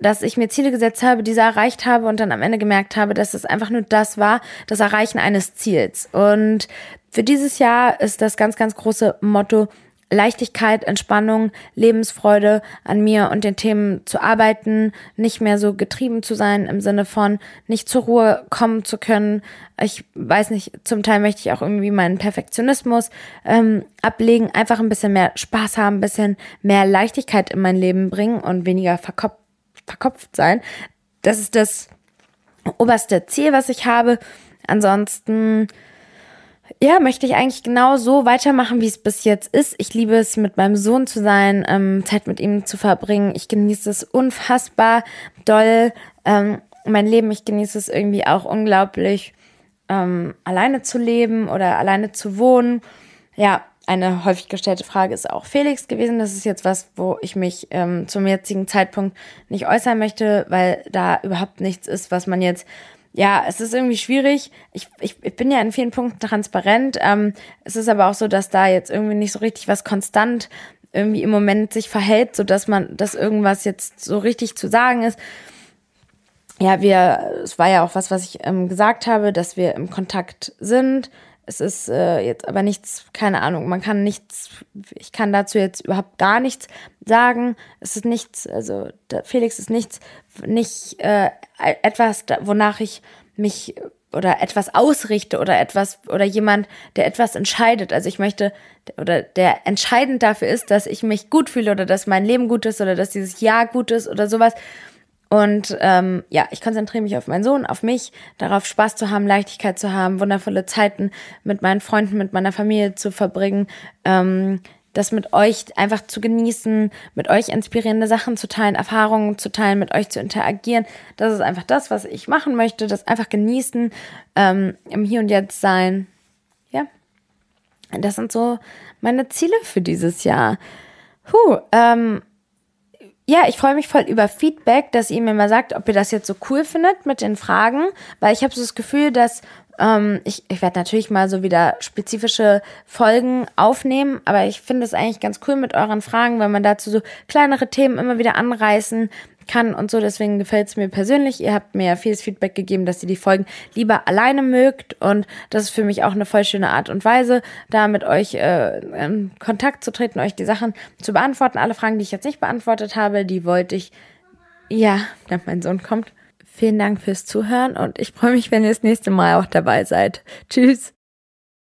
A: dass ich mir Ziele gesetzt habe, diese erreicht habe und dann am Ende gemerkt habe, dass es einfach nur das war, das Erreichen eines Ziels. Und für dieses Jahr ist das ganz, ganz große Motto Leichtigkeit, Entspannung, Lebensfreude an mir und den Themen zu arbeiten, nicht mehr so getrieben zu sein im Sinne von nicht zur Ruhe kommen zu können. Ich weiß nicht, zum Teil möchte ich auch irgendwie meinen Perfektionismus ähm, ablegen, einfach ein bisschen mehr Spaß haben, ein bisschen mehr Leichtigkeit in mein Leben bringen und weniger verkopft, verkopft sein. Das ist das oberste Ziel, was ich habe. Ansonsten ja, möchte ich eigentlich genau so weitermachen, wie es bis jetzt ist. Ich liebe es, mit meinem Sohn zu sein, ähm, Zeit mit ihm zu verbringen. Ich genieße es unfassbar doll. Ähm, mein Leben, ich genieße es irgendwie auch unglaublich, ähm, alleine zu leben oder alleine zu wohnen. Ja, eine häufig gestellte Frage ist auch Felix gewesen. Das ist jetzt was, wo ich mich ähm, zum jetzigen Zeitpunkt nicht äußern möchte, weil da überhaupt nichts ist, was man jetzt ja, es ist irgendwie schwierig. Ich, ich, ich bin ja in vielen Punkten transparent. Ähm, es ist aber auch so, dass da jetzt irgendwie nicht so richtig was konstant irgendwie im Moment sich verhält, so dass man, dass irgendwas jetzt so richtig zu sagen ist. Ja, wir, es war ja auch was, was ich ähm, gesagt habe, dass wir im Kontakt sind. Es ist äh, jetzt aber nichts, keine Ahnung, man kann nichts, ich kann dazu jetzt überhaupt gar nichts sagen. Es ist nichts, also Felix ist nichts, nicht äh, etwas, wonach ich mich oder etwas ausrichte oder etwas oder jemand, der etwas entscheidet. Also ich möchte oder der entscheidend dafür ist, dass ich mich gut fühle oder dass mein Leben gut ist oder dass dieses Jahr gut ist oder sowas. Und ähm, ja, ich konzentriere mich auf meinen Sohn, auf mich, darauf Spaß zu haben, Leichtigkeit zu haben, wundervolle Zeiten mit meinen Freunden, mit meiner Familie zu verbringen. Ähm, das mit euch einfach zu genießen, mit euch inspirierende Sachen zu teilen, Erfahrungen zu teilen, mit euch zu interagieren. Das ist einfach das, was ich machen möchte. Das einfach genießen, ähm, im Hier und Jetzt sein. Ja. Das sind so meine Ziele für dieses Jahr. Puh, ähm, ja, ich freue mich voll über Feedback, dass ihr mir mal sagt, ob ihr das jetzt so cool findet mit den Fragen, weil ich habe so das Gefühl, dass ähm, ich, ich werde natürlich mal so wieder spezifische Folgen aufnehmen, aber ich finde es eigentlich ganz cool mit euren Fragen, weil man dazu so kleinere Themen immer wieder anreißen kann und so. Deswegen gefällt es mir persönlich. Ihr habt mir ja vieles Feedback gegeben, dass ihr die Folgen lieber alleine mögt. Und das ist für mich auch eine voll schöne Art und Weise, da mit euch äh, in Kontakt zu treten, euch die Sachen zu beantworten. Alle Fragen, die ich jetzt nicht beantwortet habe, die wollte ich, ja, wenn mein Sohn kommt. Vielen Dank fürs Zuhören und ich freue mich, wenn ihr das nächste Mal auch dabei seid. Tschüss.